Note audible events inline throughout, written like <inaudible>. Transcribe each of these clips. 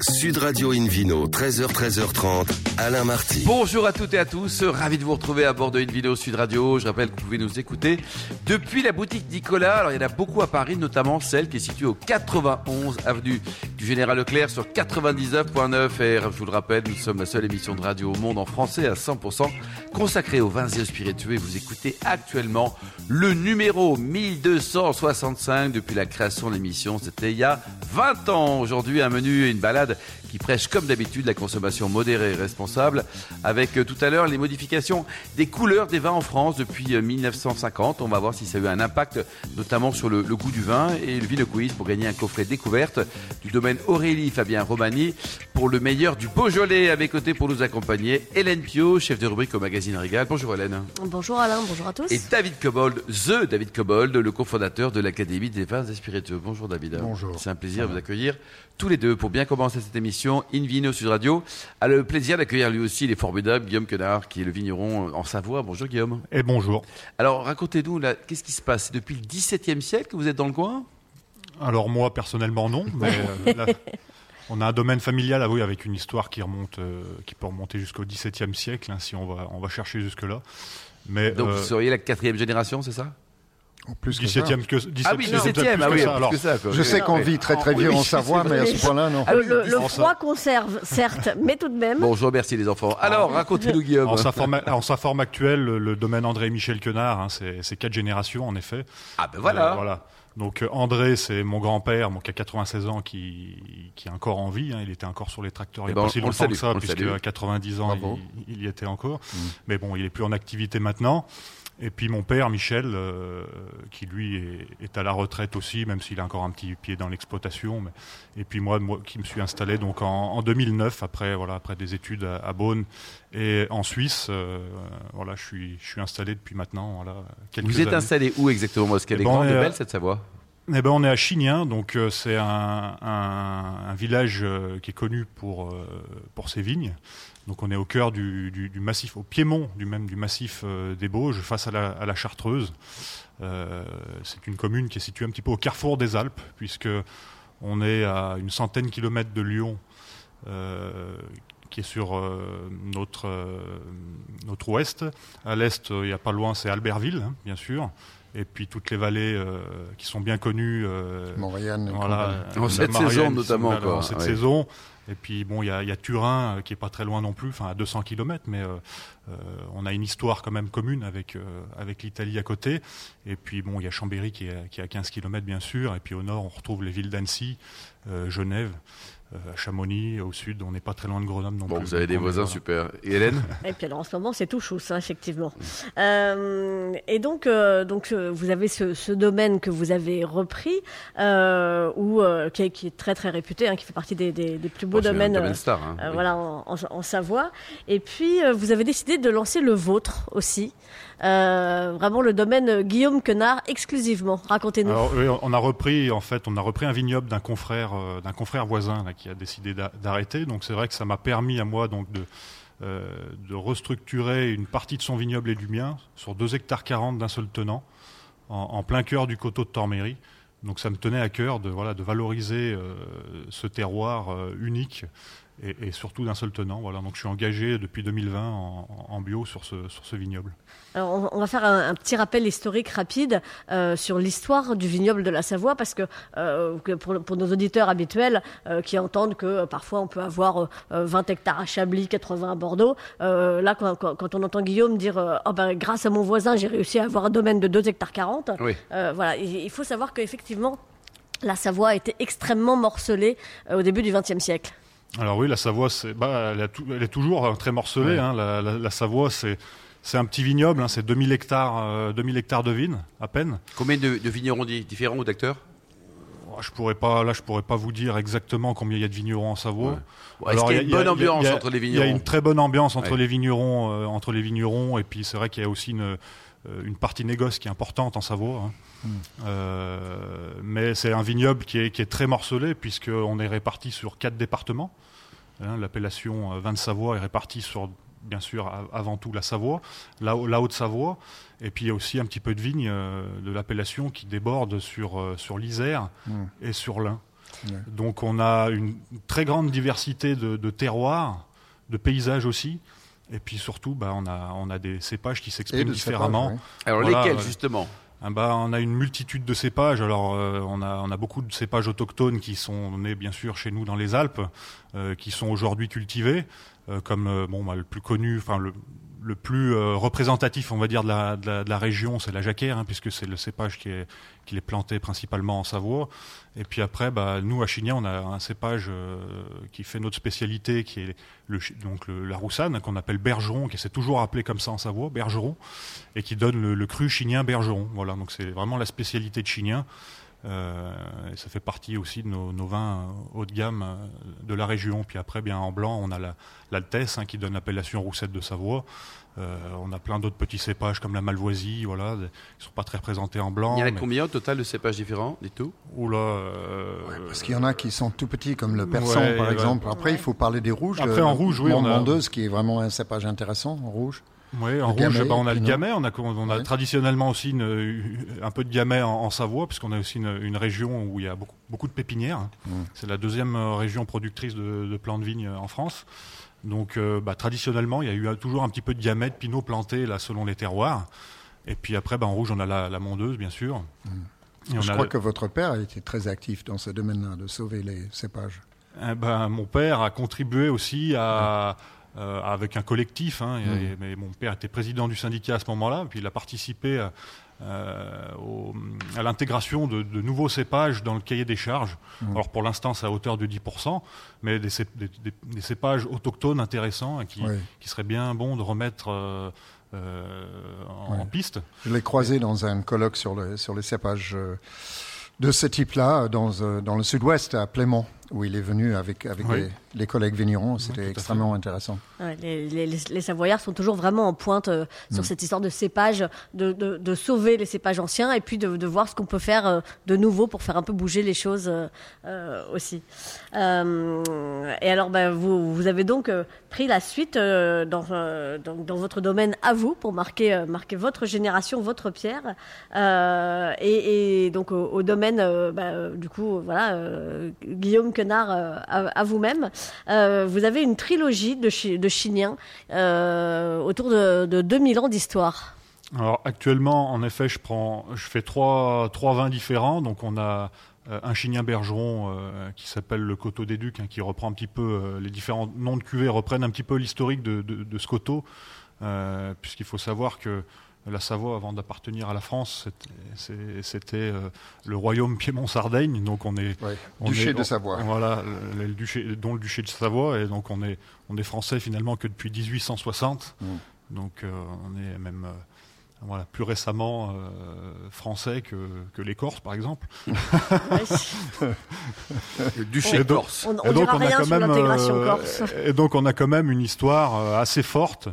Sud Radio Invino, 13h, 13h30, Alain Marty. Bonjour à toutes et à tous, ravi de vous retrouver à bord de Invino Sud Radio. Je rappelle que vous pouvez nous écouter depuis la boutique Nicolas. Alors il y en a beaucoup à Paris, notamment celle qui est située au 91 avenue du Général Leclerc sur 99.9 et je vous le rappelle, nous sommes la seule émission de radio au monde en français à 100% consacrée aux vins et aux spiritueux. Vous écoutez actuellement le numéro 1265 depuis la création de l'émission. C'était il y a 20 ans. Aujourd'hui, un menu une balade madrugada qui prêche comme d'habitude la consommation modérée et responsable, avec euh, tout à l'heure les modifications des couleurs des vins en France depuis 1950. Euh, On va voir si ça a eu un impact notamment sur le, le goût du vin et le Vino Quiz pour gagner un coffret découverte du domaine Aurélie Fabien Romani pour le meilleur du Beaujolais. À mes côtés pour nous accompagner, Hélène Pio, chef de rubrique au magazine Régal. Bonjour Hélène. Bonjour Alain, bonjour à tous. Et David Cobold, The David Cobold, le cofondateur de l'Académie des vins et spiritueux. Bonjour David. Bonjour. C'est un plaisir de vous accueillir tous les deux pour bien commencer cette émission. Invino Sud Radio a le plaisir d'accueillir lui aussi les formidables Guillaume Quenard, qui est le vigneron en Savoie. Bonjour Guillaume. Et bonjour. Alors racontez-nous, là, qu'est-ce qui se passe? C'est Depuis le XVIIe siècle que vous êtes dans le coin? Alors moi personnellement non, mais euh, <laughs> là, on a un domaine familial, ah oui, avec une histoire qui remonte, euh, qui peut remonter jusqu'au XVIIe siècle, hein, si on va, on va chercher jusque là. Mais Donc euh, vous seriez la quatrième génération, c'est ça? En plus que ça. 17e que 17e, Ah oui, c'est peut-être 17e, plus ah que oui, ça. plus Alors, que ça. quoi. Je sais qu'on vit très très vieux en Savoie, mais à ce point-là, non. Ah le, le froid conserve, certes, mais tout de même. Bon, je remercie les enfants. Alors, racontez-nous Guillaume. en sa, forme, en sa forme actuelle, le, domaine André et Michel Quenard, hein, c'est c'est quatre générations en effet. Ah ben voilà. Euh, voilà. Donc euh, André, c'est mon grand-père, qui a 96 ans, qui, qui est encore en vie. hein. il était encore sur les tracteurs il Eh n'y a ben, pas si longtemps que ça, puisque à 90 ans, il, il y était encore. Mm. Mais bon, il est plus en activité maintenant. Et puis mon père, Michel, euh, qui lui est, est à la retraite aussi, même s'il a encore un petit pied dans l'exploitation. Et puis moi, moi, qui me suis installé donc en, en 2009, après voilà, après des études à, à Beaune et en Suisse. euh, voilà, je suis, je suis installé depuis maintenant voilà, quelques Vous êtes années. installé où exactement? Parce qu'elle Eh est ben, grande et est, belle cette Savoie. Eh ben, on est à Chignin, donc euh, c'est un, village euh, qui est connu pour, euh, pour ses vignes. Donc on est au cœur du, massif, au piémont du même du massif des Bauges, face à la, Chartreuse. C'est une commune qui est située un petit peu au carrefour des Alpes, puisque on est à une centaine de kilomètres de Lyon, qui est sur notre, notre ouest. À l'est, il n'y a pas loin, c'est Albertville, hein, bien sûr. Et puis toutes les vallées euh, qui sont bien connues. euh, Montréal, voilà, En cette Marianne, saison, notamment, là, quoi. En cette Ouais. saison. Et puis bon, il y a, il y a Turin euh, qui est pas très loin non plus, enfin à 200 km, mais euh, euh, on a une histoire quand même commune avec euh, avec l'Italie à côté. Et puis bon, il y a Chambéry qui est, qui est à 15 km bien sûr. Et puis au nord, on retrouve les villes d'Annecy, euh, Genève, euh, Chamonix. Au sud, on n'est pas très loin de Grenoble non Bon, plus. vous avez des voisins voilà. super. Et Hélène <laughs> Et puis alors en ce moment, c'est tout chousse, hein, effectivement. Euh, et donc, euh, donc euh, vous avez ce, ce domaine que vous avez repris, euh, où, euh, qui, est, qui est très très réputé, hein, qui fait partie des, des, des plus beaux Bon, domaines. domaine star. hein. euh, Oui. voilà, en, en- en Savoie. Et puis, euh, vous avez décidé de lancer le vôtre aussi. Euh, vraiment le domaine Guillaume Quenard exclusivement. Racontez-nous. Alors, oui, on a repris en fait, on a repris un vignoble d'un confrère, euh, d'un confrère voisin là, qui a décidé d'a- d'arrêter. Donc c'est vrai que ça m'a permis à moi euh, de restructurer une partie de son vignoble et du mien sur 2 hectares 40 d'un seul tenant, en, en plein cœur du coteau de Torméry. Donc ça me tenait à cœur de voilà de valoriser euh, ce terroir euh, unique et, et surtout d'un seul tenant. Voilà, donc je suis engagé depuis 2020 en, en bio sur ce sur ce vignoble. Alors, on va- on va faire un, un petit rappel historique rapide euh, sur l'histoire du vignoble de la Savoie, parce que, euh, que pour, pour nos auditeurs habituels euh, qui entendent que euh, parfois on peut avoir euh, 20 hectares à Chablis, 80 à Bordeaux, euh, là quand, quand- quand on entend Guillaume dire euh, Ah ben, grâce à mon voisin j'ai réussi à avoir un domaine de 2 hectares 40, Oui. euh, voilà, il il faut savoir qu'effectivement la Savoie a été extrêmement morcelée euh, au début du XXe siècle. Alors oui, la Savoie, c'est, bah, elle, a tout- elle est toujours euh, très morcelée. Ouais. hein. la, la- la Savoie, c'est, c'est un petit vignoble, hein, c'est 2000 hectares, euh, 2000 hectares de vignes, à peine. Combien de, de vignerons di- différents ou d'acteurs? Je pourrais pas, là, je pourrais pas vous dire exactement combien il y a de vignerons en Savoie. Ouais. Est-ce qu'il y a une bonne ambiance entre les Il y a vignerons une très bonne ambiance entre Ouais. les vignerons, euh, entre les vignerons, et puis c'est vrai qu'il y a aussi une, euh, une partie négoce qui est importante en Savoie. hein. Hmm. Euh, mais c'est un vignoble qui est, qui est très morcelé puisqu'on est réparti sur quatre départements. Hein, L'appellation vin de Savoie est répartie sur, bien sûr, a- avant tout la Savoie, la, la Haute-Savoie, et puis il y a aussi un petit peu de vigne euh, de l'appellation qui déborde sur, euh, sur l'Isère Mm. et sur l'Ain. Donc on a une très grande diversité de, de terroirs, de paysages aussi. Et puis surtout, bah, on, a, on a des cépages qui s'expriment différemment. cépages, Alors Voilà, lesquels ouais. justement? Ah bah, on a une multitude de cépages. Alors, euh, on, a, on a beaucoup de cépages autochtones qui sont nés, bien sûr, chez nous dans les Alpes, euh, qui sont aujourd'hui cultivés, euh, comme euh, bon, bah, le plus connu, enfin le, le plus euh, représentatif, on va dire, de la, de la, de la région, c'est la jacquère, hein, puisque c'est le cépage qui est, qui est planté principalement en Savoie. Et puis après, bah, nous, à Chignan, on a un cépage euh, qui fait notre spécialité, qui est le, donc la roussanne, qu'on appelle bergeron, qui s'est toujours appelé comme ça en Savoie, bergeron, et qui donne le, le cru chignin bergeron. Voilà, donc c'est vraiment la spécialité de Chignin. Euh, et ça fait partie aussi de nos, nos vins euh, haut de gamme euh, de la région. Puis après, bien en blanc, on a la- l'Altesse hein, qui donne l'appellation roussette de Savoie. Euh, on a plein d'autres petits cépages comme la Malvoisie, voilà, des- qui sont pas très représentés en blanc. Il y en a mais- combien au total de cépages différents du tout? Oula, euh, Parce qu'il y en a qui sont tout petits, comme le persan, Ouais, par ouais. exemple. Après, il faut parler des rouges. Après, en rouge, oui, on a- qui est vraiment un cépage intéressant, en rouge. Oui, en rouge, gamay, bah, on a le gamay, on a, on a Ouais. traditionnellement aussi une- un peu de gamay en, en Savoie, puisqu'on a aussi une, une région où il y a beaucoup, beaucoup de pépinières. C'est la deuxième euh, région productrice de, de plants de vigne en France. Donc, euh, bah, traditionnellement, il y a eu toujours un petit peu de gamay, de pinot planté là, selon les terroirs. Et puis après, bah, en rouge, on a la, la mondeuse, bien sûr. Je crois le- que votre père a été très actif dans ce domaine-là, de sauver les cépages. Eh ben, mon père a contribué aussi à, euh, avec un collectif. hein, et- et- mais mon père était président du syndicat à ce moment-là, puis il a participé à, euh, au- à l'intégration de, de nouveaux cépages dans le cahier des charges. Alors pour l'instant, c'est à hauteur de 10%, mais des, cép- des- des- des cépages autochtones intéressants hein, qui, Oui. qui serait bien bon de remettre euh, en, piste. Je l'ai croisé dans un colloque sur, le, sur les cépages de ce type-là, dans, dans le sud-ouest, à Plément, où il est venu avec, avec Oui. les, les collègues vignerons. C'était fait. extrêmement intéressant. Ouais, les, les- les- les Savoyards sont toujours vraiment en pointe euh, Mm. sur cette histoire de cépages, de, de- de sauver les cépages anciens et puis de, de voir ce qu'on peut faire euh, de nouveau pour faire un peu bouger les choses euh, aussi. Euh, et alors, bah, vous, vous avez donc euh, pris la suite euh, dans, euh, dans, dans votre domaine à vous pour marquer, euh, marquer votre génération, votre pierre. Euh, et, et donc au, au domaine, euh, bah, euh, du coup, voilà, euh, Guillaume Quenard, euh, à, vous-même, euh, vous avez une trilogie de, chi- Chiniens euh, autour de, de 2000 ans d'histoire. Alors actuellement, en effet, je prends, je fais trois, trois vins différents. Donc on a un chignin bergeron qui s'appelle le coteau des Ducs, hein, qui reprend un petit peu les différents noms de cuvées reprennent un petit peu l'historique de, ce coteau, puisqu'il faut savoir que la Savoie, avant d'appartenir à la France, c'était- euh, le royaume Piémont-Sardaigne. Donc on est Ouais. on Duché est- de Savoie. Voilà, le, le duché, dont le duché de Savoie, et donc on est, on est français finalement que depuis 1860. Mm. Donc euh, on est même euh, voilà, plus récemment euh, français que, que les Corses, par exemple. <laughs> Le duché Corse. On, on Et donc on a rien quand sur même, l'intégration euh, corse. Et donc on a quand même une histoire euh, assez forte.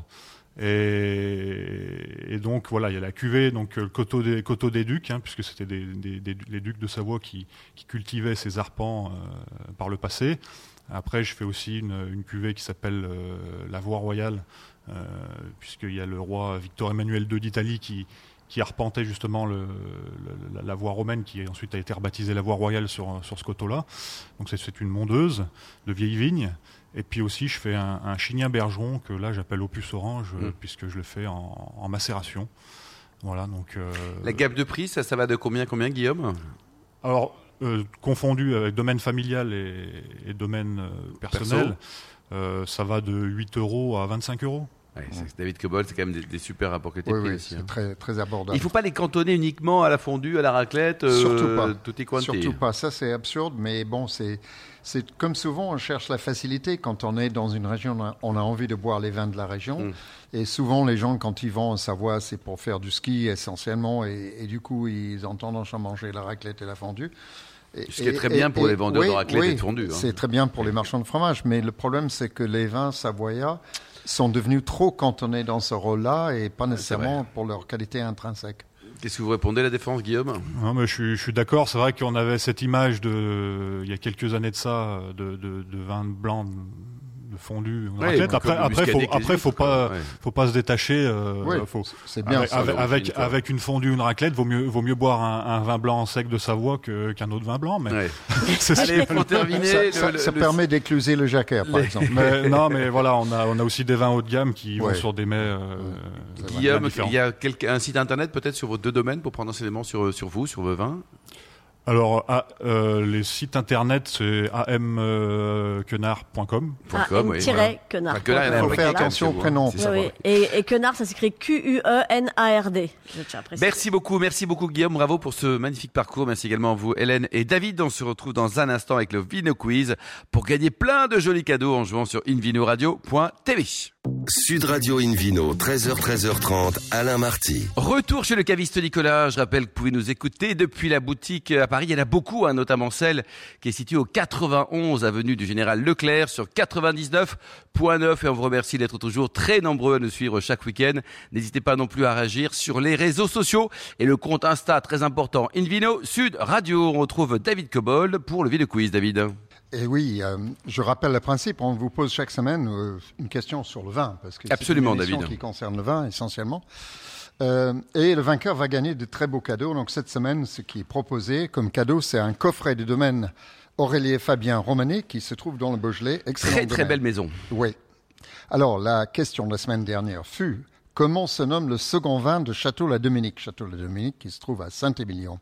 Et, donc voilà, il y a la cuvée, donc euh, le coteau des, coteau des ducs, hein, puisque c'était les ducs de Savoie qui, cultivaient ces arpents euh, par le passé. Après, je fais aussi une, une cuvée qui s'appelle euh, la voie royale, euh, puisqu'il y a le roi Victor Emmanuel II d'Italie qui, qui arpentait justement le, le- la, voie romaine, qui ensuite a été rebaptisée la voie royale sur, sur ce coteau-là. Donc c'est- une mondeuse de vieilles vignes. Et puis aussi, je fais un, un chignin bergeron que là j'appelle opus orange, Mm. puisque je le fais en, en macération. Voilà, donc. euh, La gamme de prix, ça, ça va de combien, combien, Guillaume? Alors, euh, confondu avec domaine familial et, et domaine euh, personnel, euh, ça va de 8 euros à 25 euros. Ouais, David Cobol, c'est quand même des, des super rapports que tu Oui, oui, c'est hein. très, très abordable. Il ne faut pas les cantonner uniquement à la fondue, à la raclette, euh, Surtout pas. tutti quanti. Surtout pas. Ça, c'est absurde, mais bon, c'est, comme souvent, on cherche la facilité. Quand on est dans une région, on a, on a envie de boire les vins de la région. Mm. Et souvent, les gens, quand ils vont en Savoie, c'est pour faire du ski essentiellement. Et, et du coup, ils ont tendance à manger la raclette et la fondue. Ce qui est très et- bien pour et- les vendeurs de oui, raclette oui, et de fondue, hein. C'est très bien pour les marchands de fromage. Mais le problème, c'est que les vins savoyards sont devenus trop cantonnés dans ce rôle-là et pas nécessairement pour leur qualité intrinsèque. Qu'est-ce que vous répondez à la défense, Guillaume? Non, mais je suis, je suis d'accord. C'est vrai qu'on avait cette image de, il y a quelques années de ça, de, de, de vin blanc fondu ou raclette. Après, après, faut, après, faut pas, faut pas se détacher. Euh, faut, c'est bien. Avec, avec, avec, une fondue, une raclette, vaut mieux, vaut mieux boire un, un vin blanc sec de Savoie que, qu'un autre vin blanc. Mais <laughs> Allez, pour terminer, ça, ça, permet d'écluser le jacquet, par exemple. Mais, non, mais voilà, on a, on a aussi des vins haut de gamme qui vont sur des mets. Euh, Guillaume, il y a un site internet peut-être sur vos deux domaines pour prendre enseignement sur, sur vous, sur vos vins. Alors, ah, euh, les sites internet, c'est amquenard.com. Ah, oui. quenard. Il faut faire attention au prénom. Oui, et, et Quenard, ça s'écrit Q-U-E-N-A-R-D. Merci beaucoup, merci beaucoup Guillaume, bravo pour ce magnifique parcours. Merci également à vous Hélène et David. On se retrouve dans un instant avec le Vino Quiz pour gagner plein de jolis cadeaux en jouant sur invinoradio.tv. Sud Radio Invino, 13h, 13h30, Alain Marty. Retour chez le caviste Nicolas. Je rappelle que vous pouvez nous écouter depuis la boutique à Paris. Il y en a beaucoup, hein, notamment celle qui est située au 91 avenue du Général Leclerc sur 99.9 et on vous remercie d'être toujours très nombreux à nous suivre chaque week-end. N'hésitez pas non plus à réagir sur les réseaux sociaux et le compte Insta très important Invino Sud Radio. On retrouve David Cobold pour le vidéo quiz. David. Et oui, euh, je rappelle le principe. On vous pose chaque semaine euh, une question sur le vin, parce que absolument, c'est une David, qui concerne le vin essentiellement. Euh, et le vainqueur va gagner de très beaux cadeaux. Donc cette semaine, ce qui est proposé comme cadeau, c'est un coffret du domaine Aurélie Fabien Romané qui se trouve dans le Beaujolais. Excellent très très belle maison. Oui. Alors la question de la semaine dernière fut comment se nomme le second vin de Château La Dominique Château La Dominique qui se trouve à Saint-Émilion.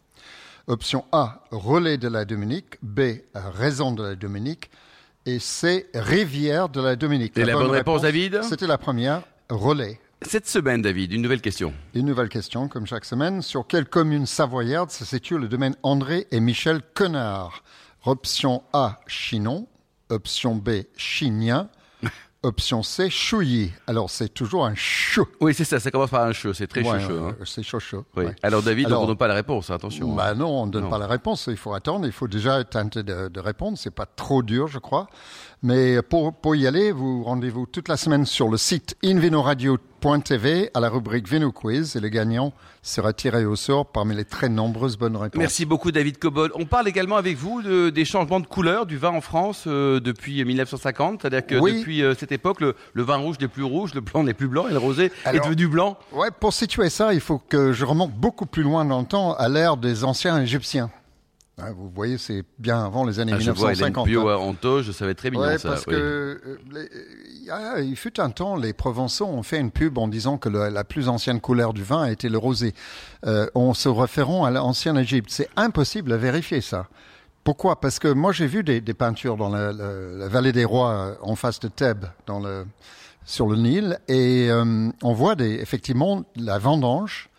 Option A, relais de la Dominique. B, raison de la Dominique. Et C, rivière de la Dominique. Et la, bonne, réponse, David C'était la première, relais. Cette semaine, David, une nouvelle question. Une nouvelle question, comme chaque semaine. Sur quelle commune savoyarde se situe le domaine André et Michel Quenard? Option A, Chinon. Option B, Chignin. Option C, chouillis. Alors, c'est toujours un chou. Oui, c'est ça, ça commence par un chou, c'est très ouais, chou. Hein. C'est chaud chaud. Oui. Alors, David, on ne donne pas la réponse, attention. Bah non, on ne donne pas la réponse, il faut attendre, il faut déjà tenter de, de répondre, c'est pas trop dur, je crois. Mais pour, pour y aller, vous rendez-vous toute la semaine sur le site invinoradio.tv à la rubrique Vino Quiz et le gagnant sera tiré au sort parmi les très nombreuses bonnes réponses. Merci beaucoup David Cobol. On parle également avec vous de, des changements de couleur du vin en France euh, depuis 1950, c'est-à-dire que depuis euh, cette époque, le, le, vin rouge n'est plus rouge, le blanc n'est plus blanc et le rosé est devenu blanc. Ouais, pour situer ça, il faut que je remonte beaucoup plus loin dans le temps à l'ère des anciens Égyptiens. Ah, vous voyez, c'est bien avant les années ah, 1950. Je vois, bio hein. je savais très bien ouais, ça. Parce que euh, il fut un temps, les Provençaux ont fait une pub en disant que le, la plus ancienne couleur du vin était le rosé, euh, en se référant à l'ancienne Égypte. C'est impossible à vérifier ça. Pourquoi? Parce que moi j'ai vu des, des peintures dans la, la, vallée des rois, euh, en face de Thèbes, dans le, sur le Nil, et euh, on voit des, effectivement la vendange,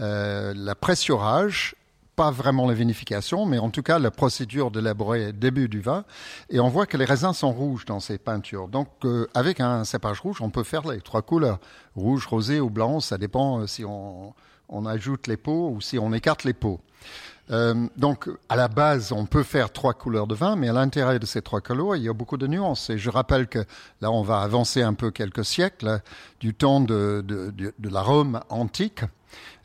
euh, la pressurage pas vraiment la vinification, mais en tout cas la procédure d'élaborer début du vin. Et on voit que les raisins sont rouges dans ces peintures. Donc euh, avec un cépage rouge, on peut faire les trois couleurs. Rouge, rosé ou blanc, ça dépend euh, si on, on, ajoute les peaux ou si on écarte les peaux. Euh, donc, à la base, on peut faire trois couleurs de vin, mais à l'intérieur de ces trois couleurs, il y a beaucoup de nuances. Et je rappelle que là, on va avancer un peu quelques siècles du temps de, de, de, de la Rome antique.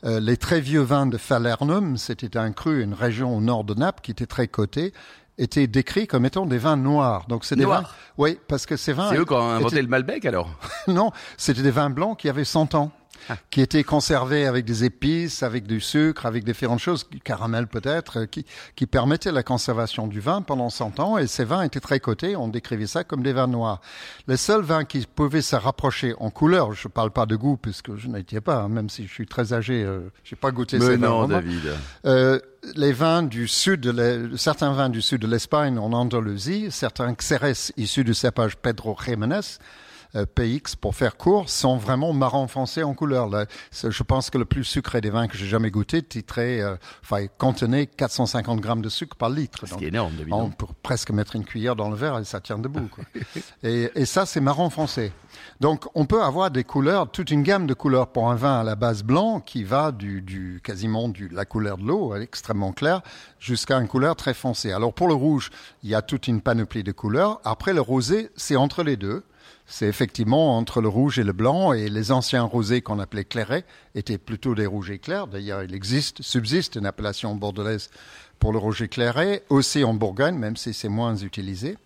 Euh, les très vieux vins de Falernum, c'était un cru, une région au nord de Naples qui était très cotée, étaient décrits comme étant des vins noirs. Donc c'est des vins. Oui, parce que ces vins. C'est eux qui ont inventé le Malbec alors <laughs> Non, c'était des vins blancs qui avaient 100 ans. Ah. qui était conservé avec des épices, avec du sucre, avec différentes choses, du caramel peut-être, qui, qui permettaient la conservation du vin pendant 100 ans. Et ces vins étaient très cotés, on décrivait ça comme des vins noirs. Les seuls vins qui pouvaient se rapprocher en couleur, je ne parle pas de goût puisque je n'étais pas, hein, même si je suis très âgé, euh, j'ai pas goûté Mais ces non, vins. David. Euh, les vins du sud, de certains vins du sud de l'Espagne en Andalousie, certains xérès issus du cépage Pedro Jiménez, euh, PX, pour faire court, sont vraiment marron foncé en couleur. Là, je pense que le plus sucré des vins que j'ai jamais goûté titrait, euh, enfin, contenait 450 grammes de sucre par litre. C'est énorme, évidemment. On peut presque mettre une cuillère dans le verre et ça tient debout. Quoi. <laughs> et, et ça, c'est marron foncé. Donc, on peut avoir des couleurs, toute une gamme de couleurs pour un vin à la base blanc qui va du, du quasiment du la couleur de l'eau, extrêmement claire, jusqu'à une couleur très foncée. Alors, pour le rouge, il y a toute une panoplie de couleurs. Après, le rosé, c'est entre les deux c'est effectivement entre le rouge et le blanc, et les anciens rosés qu'on appelait clairets étaient plutôt des rouges éclairs. D'ailleurs, il existe, subsiste une appellation bordelaise pour le rouge éclairé, aussi en Bourgogne, même si c'est moins utilisé.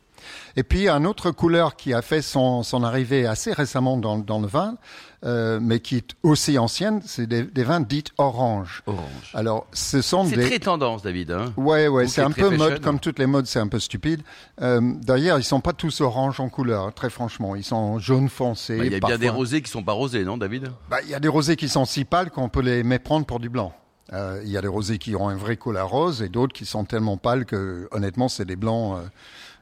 Et puis un autre couleur qui a fait son, son arrivée assez récemment dans, dans le vin, euh, mais qui est aussi ancienne, c'est des, des vins dits orange. Orange. Alors, ce sont C'est des... très tendance, David. Hein Ouais, ouais, Ou c'est un peu fashion. mode, comme toutes les modes, c'est un peu stupide. Euh, D'ailleurs, ils sont pas tous orange en couleur, très franchement. Ils sont jaune foncé. Bah, Il y a bien des rosés qui sont pas rosés, non, David? Bah, il y a des rosés qui sont si pâles qu'on peut les méprendre pour du blanc. Euh, Il y a des rosés qui ont un vrai couleur rose et d'autres qui sont tellement pâles que, honnêtement, c'est des blancs euh,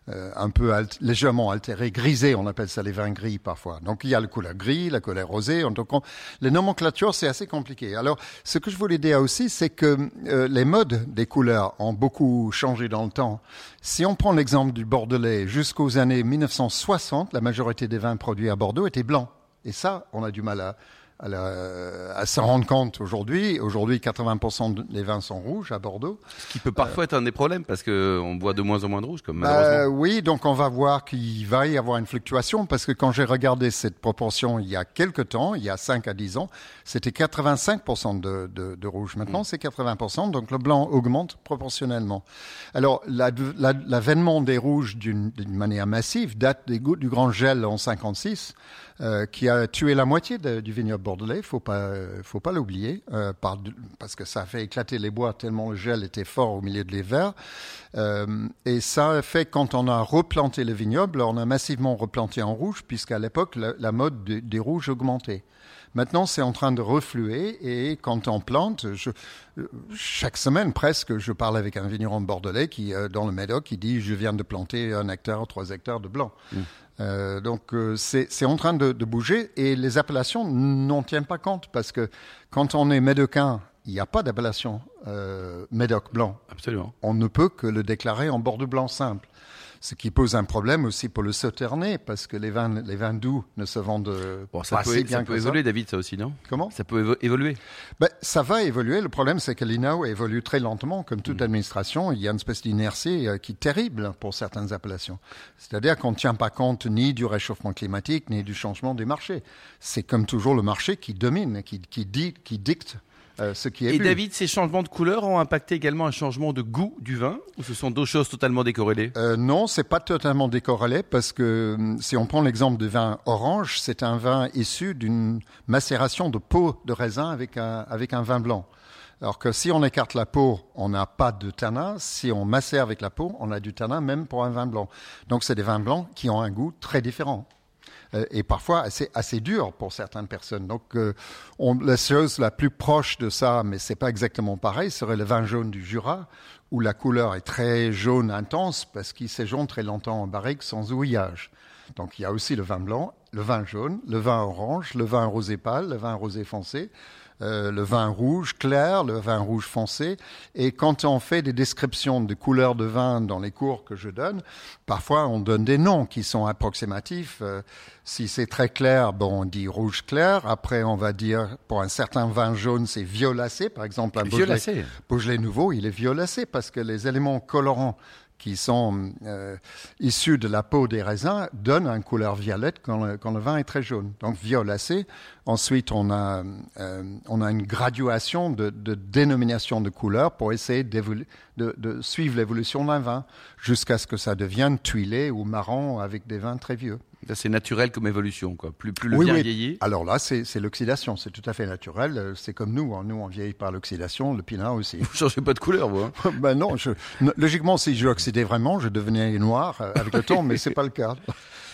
euh, un peu alt- légèrement altérés, grisés. On appelle ça les vins gris parfois. Donc il y a le couleur gris, la couleur rosée. Donc on- les nomenclatures, c'est assez compliqué. Alors, ce que je voulais dire aussi, c'est que euh, les modes des couleurs ont beaucoup changé dans le temps. Si on prend l'exemple du Bordelais, jusqu'aux années 1960, la majorité des vins produits à Bordeaux étaient blancs. Et ça, on a du mal à, à, la- à s'en rendre compte aujourd'hui. Aujourd'hui, 80% des vins sont rouges à Bordeaux. Ce qui peut parfois être un des problèmes parce que on boit de moins en moins de rouge, comme Bah, malheureusement. oui, donc on va voir qu'il va y avoir une fluctuation parce que quand j'ai regardé cette proportion il y a quelques temps, il y a 5 à 10 ans, c'était 85% de, de, de rouge. Maintenant, c'est 80%, donc le blanc augmente proportionnellement. Alors, la- la- l'avènement des rouges d'une d'une manière massive date des du grand gel en 56, euh, qui a tué la moitié de- du vignoble bordelais. Faut pas, faut pas l'oublier, euh, par- parce que ça a fait éclater les bois tellement le gel était fort au milieu de l'hiver. Euh, et ça a fait quand on a replanté le vignoble, on a massivement replanté en rouge, puisqu'à l'époque la, mode de- des rouges augmentait. Maintenant, c'est en train de refluer et quand on plante, chaque semaine presque, je parle avec un vigneron bordelais qui, euh, dans le Médoc, qui dit je viens de planter un hectare, trois hectares de blanc. Euh, donc euh, c'est en train de, de bouger et les appellations n'en tiennent pas compte parce que quand on est médocain, il n'y a pas d'appellation euh, médoc blanc. Absolument. On ne peut que le déclarer en bordeaux blanc simple. Ce qui pose un problème aussi pour le sauternais parce que les vins, les vins doux ne se vendent euh, Bon, ça pas peut, assez ça bien peut que ça. évoluer, David, ça aussi, non? Comment? Ça peut évo- évoluer. ben, ça va évoluer. Le problème, c'est que l'INAO évolue très lentement. Comme toute administration, il y a une espèce d'inertie euh, qui est terrible pour certaines appellations. C'est-à-dire qu'on ne tient pas compte ni du réchauffement climatique, ni du changement des marchés. C'est comme toujours le marché qui domine, qui, qui, dit, qui dicte euh, ce qui est Et bu. David, ces changements de couleur ont impacté également un changement de goût du vin ou ce sont deux choses totalement décorrélées? Euh, non, c'est pas totalement décorrélé parce que hum, si on prend l'exemple du vin orange, c'est un vin issu d'une macération de peau de raisin avec un, avec un vin blanc. Alors que si on écarte la peau, on n'a pas de tanin. Si on macère avec la peau, on a du tanin même pour un vin blanc. Donc c'est des vins blancs qui ont un goût très différent. Euh, et parfois assez, assez dur pour certaines personnes. Donc, euh, on, la chose la plus proche de ça, mais c'est pas exactement pareil, serait le vin jaune du Jura, où la couleur est très jaune intense parce qu'il séjourne très longtemps en barrique sans ouillage. Donc, il y a aussi le vin blanc, le vin jaune, le vin orange, le vin rosé pâle, le vin rosé foncé. Euh, le vin rouge clair, le vin rouge foncé. Et quand on fait des descriptions de couleurs de vin dans les cours que je donne, parfois on donne des noms qui sont approximatifs. Euh, si c'est très clair, bon, on dit rouge clair. Après, on va dire pour un certain vin jaune, c'est violacé. Par exemple, un Beaujolais. Beaujolais nouveau, il est violacé parce que les éléments colorants qui sont euh, issus de la peau des raisins donnent une couleur violette quand le, vin est très jaune. Donc violacé. Ensuite, on a, euh, on a une graduation de, dénomination de couleurs pour essayer de suivre l'évolution d'un vin jusqu'à ce que ça devienne tuilé ou marron avec des vins très vieux. C'est naturel comme évolution, quoi. Plus, plus le Oui, vieillit. Alors là, c'est l'oxydation, c'est tout à fait naturel. Euh, C'est comme nous, hein. nous on vieillit par l'oxydation, le pinard aussi. Vous changez pas de couleur, vous. hein. <laughs> ben non, je, logiquement, si je oxydais vraiment, je devenais noir euh, avec le temps, mais c'est pas le cas.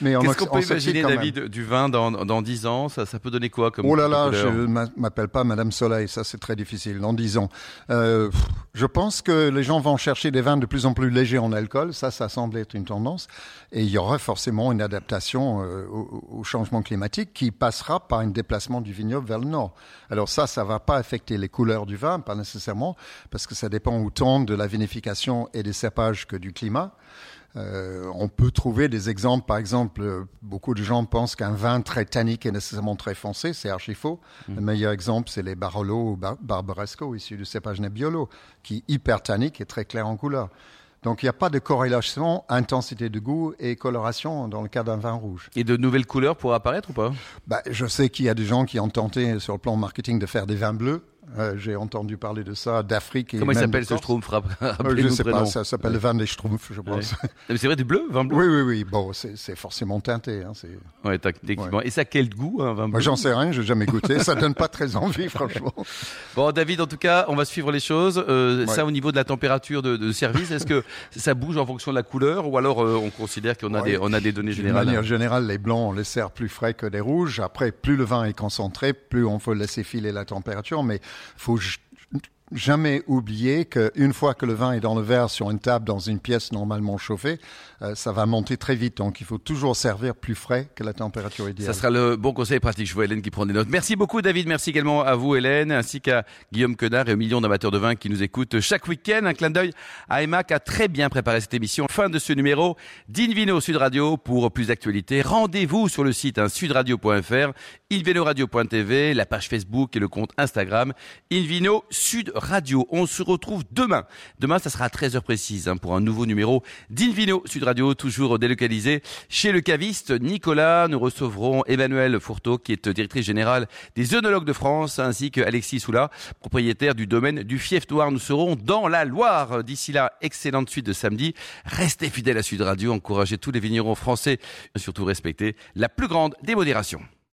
Mais on Qu'est-ce qu'on peut imaginer. David, du vin dans, dans 10 ans? Ça, ça peut donner quoi comme Oh là là, je m'a- m'appelle pas Madame Soleil, ça c'est très difficile. Dans dix ans, euh, je pense que les gens vont chercher des vins de plus en plus légers en alcool. Ça, ça semble être une tendance, et il y aura forcément une adaptation euh, au, au changement climatique qui passera par un déplacement du vignoble vers le nord. Alors ça, ça va pas affecter les couleurs du vin, pas nécessairement, parce que ça dépend autant de la vinification et des cépages que du climat. Euh, on peut trouver des exemples, par exemple, euh, beaucoup de gens pensent qu'un vin très tannique est nécessairement très foncé, c'est archi faux. Le meilleur exemple, c'est les Barolo ou Bar- Barbaresco, issus du cépage Nebbiolo, qui est hyper tannique et très clair en couleur. Donc il n'y a pas de corrélation intensité de goût et coloration dans le cas d'un vin rouge. Et de nouvelles couleurs pour apparaître ou pas? Bah, je sais qu'il y a des gens qui ont tenté sur le plan marketing de faire des vins bleus. Euh, J'ai entendu parler de ça, d'Afrique Comment il s'appelle de ce. Schtroumpf? Euh, Je le sais pas, ça s'appelle le vin des Schtroumpfs, je pense. Mais C'est vrai du bleu, vin bleu Oui, oui, oui. Bon, c'est forcément teinté. Hein, Ouais. Et ça, quel goût, un vin bleu? j'en sais rien, j'ai jamais goûté. Ça donne pas très <laughs> envie, franchement. Bon, David, en tout cas, on va suivre les choses. Euh, Ouais. Ça, au niveau de la température de, de service, est-ce que <laughs> ça bouge en fonction de la couleur ou alors euh, on considère qu'on a, Ouais. des, on a des données De générales? manière générale, les blancs, on les sert plus frais que les rouges. Après, plus le vin est concentré, plus on faut laisser filer la température. Mais faut j- jamais oublier qu'une fois que le vin est dans le verre sur une table dans une pièce normalement chauffée, euh, ça va monter très vite. Donc, il faut toujours servir plus frais que la température idéale. Ça sera le bon conseil pratique. Je vois Hélène qui prend des notes. Merci beaucoup, David. Merci également à vous, Hélène, ainsi qu'à Guillaume Quenard et aux millions d'amateurs de vin qui nous écoutent chaque week-end. Un clin d'œil à Emma a très bien préparé cette émission. Fin de ce numéro d'Invino Sud Radio. Pour plus d'actualités, rendez-vous sur le site hein, sudradio.fr, invinoradio.tv, la page Facebook et le compte Instagram Invino Sud Radio. On se retrouve demain. Demain, ça sera à 13h précise hein, pour un nouveau numéro d'Invino Sud Radio, toujours délocalisé chez le caviste Nicolas. Nous recevrons Emmanuel Fourteau, qui est directrice générale des œnologues de France, ainsi que Alexis Soula, propriétaire du domaine du Fief Noir. Nous serons dans la Loire. D'ici là, excellente suite de samedi. Restez fidèles à Sud Radio, encouragez tous les vignerons français, et surtout respectez la plus grande démodération.